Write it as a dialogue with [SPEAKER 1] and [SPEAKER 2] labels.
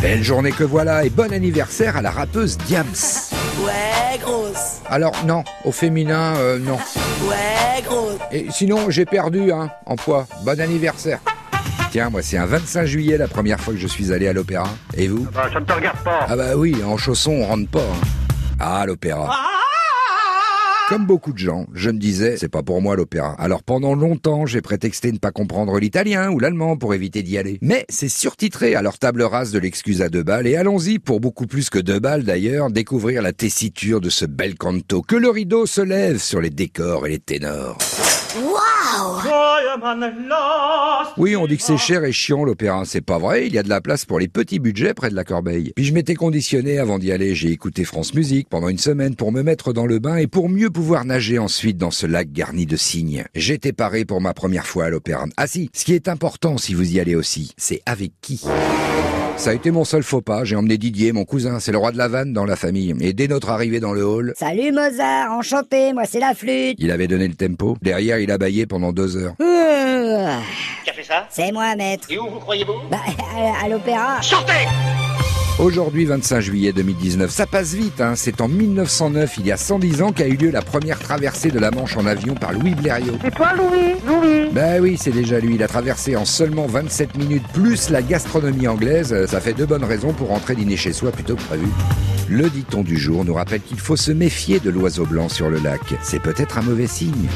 [SPEAKER 1] Belle journée que voilà et bon anniversaire à la rappeuse Diams.
[SPEAKER 2] Ouais, grosse.
[SPEAKER 1] Alors non, au féminin, euh, non.
[SPEAKER 2] Ouais, grosse.
[SPEAKER 1] Et sinon, j'ai perdu hein, en poids. Bon anniversaire. Tiens, moi, c'est un 25 juillet la première fois que je suis allé à l'opéra. Et vous?
[SPEAKER 3] Bah, ça ne te regarde pas.
[SPEAKER 1] Ah bah oui, en chaussons, on rentre pas. hein. Ah, l'opéra. Comme beaucoup de gens, je me disais, c'est pas pour moi l'opéra. Alors pendant longtemps, j'ai prétexté ne pas comprendre l'italien ou l'allemand pour éviter d'y aller. Mais c'est surtitré, alors table rase de l'excuse à deux balles, et allons-y, pour beaucoup plus que deux balles d'ailleurs, découvrir la tessiture de ce bel canto. Que le rideau se lève sur les décors et les ténors. Oui, on dit que c'est cher et chiant l'opéra, c'est pas vrai, il y a de la place pour les petits budgets près de la corbeille. Puis je m'étais conditionné avant d'y aller, j'ai écouté France Musique pendant une semaine pour me mettre dans le bain et pour mieux pouvoir nager ensuite dans ce lac garni de cygnes. J'étais paré pour ma première fois à l'opéra. Ah si, ce qui est important si vous y allez aussi, c'est avec qui. Ça a été mon seul faux pas, j'ai emmené Didier, mon cousin, c'est le roi de la vanne dans la famille. Et dès notre arrivée dans le hall,
[SPEAKER 4] Salut Mozart, enchanté, moi c'est la flûte.
[SPEAKER 1] il avait donné le tempo. Derrière, il a baillé pendant deux heures.
[SPEAKER 4] Euh,
[SPEAKER 3] Qui a fait ça
[SPEAKER 4] C'est moi, maître.
[SPEAKER 3] Et où vous croyez-vous
[SPEAKER 4] Bah, à, à l'opéra.
[SPEAKER 3] Sortez
[SPEAKER 1] Aujourd'hui, 25 juillet 2019, ça passe vite, hein. C'est en 1909, il y a 110 ans, qu'a eu lieu la première traversée de la Manche en avion par Louis Blériot.
[SPEAKER 5] C'est toi, Louis? Louis?
[SPEAKER 1] Bah oui, c'est déjà lui. Il a traversé en seulement 27 minutes, plus la gastronomie anglaise. Euh, Ça fait deux bonnes raisons pour rentrer dîner chez soi plutôt que prévu. Le dicton du jour nous rappelle qu'il faut se méfier de l'oiseau blanc sur le lac. C'est peut-être un mauvais signe.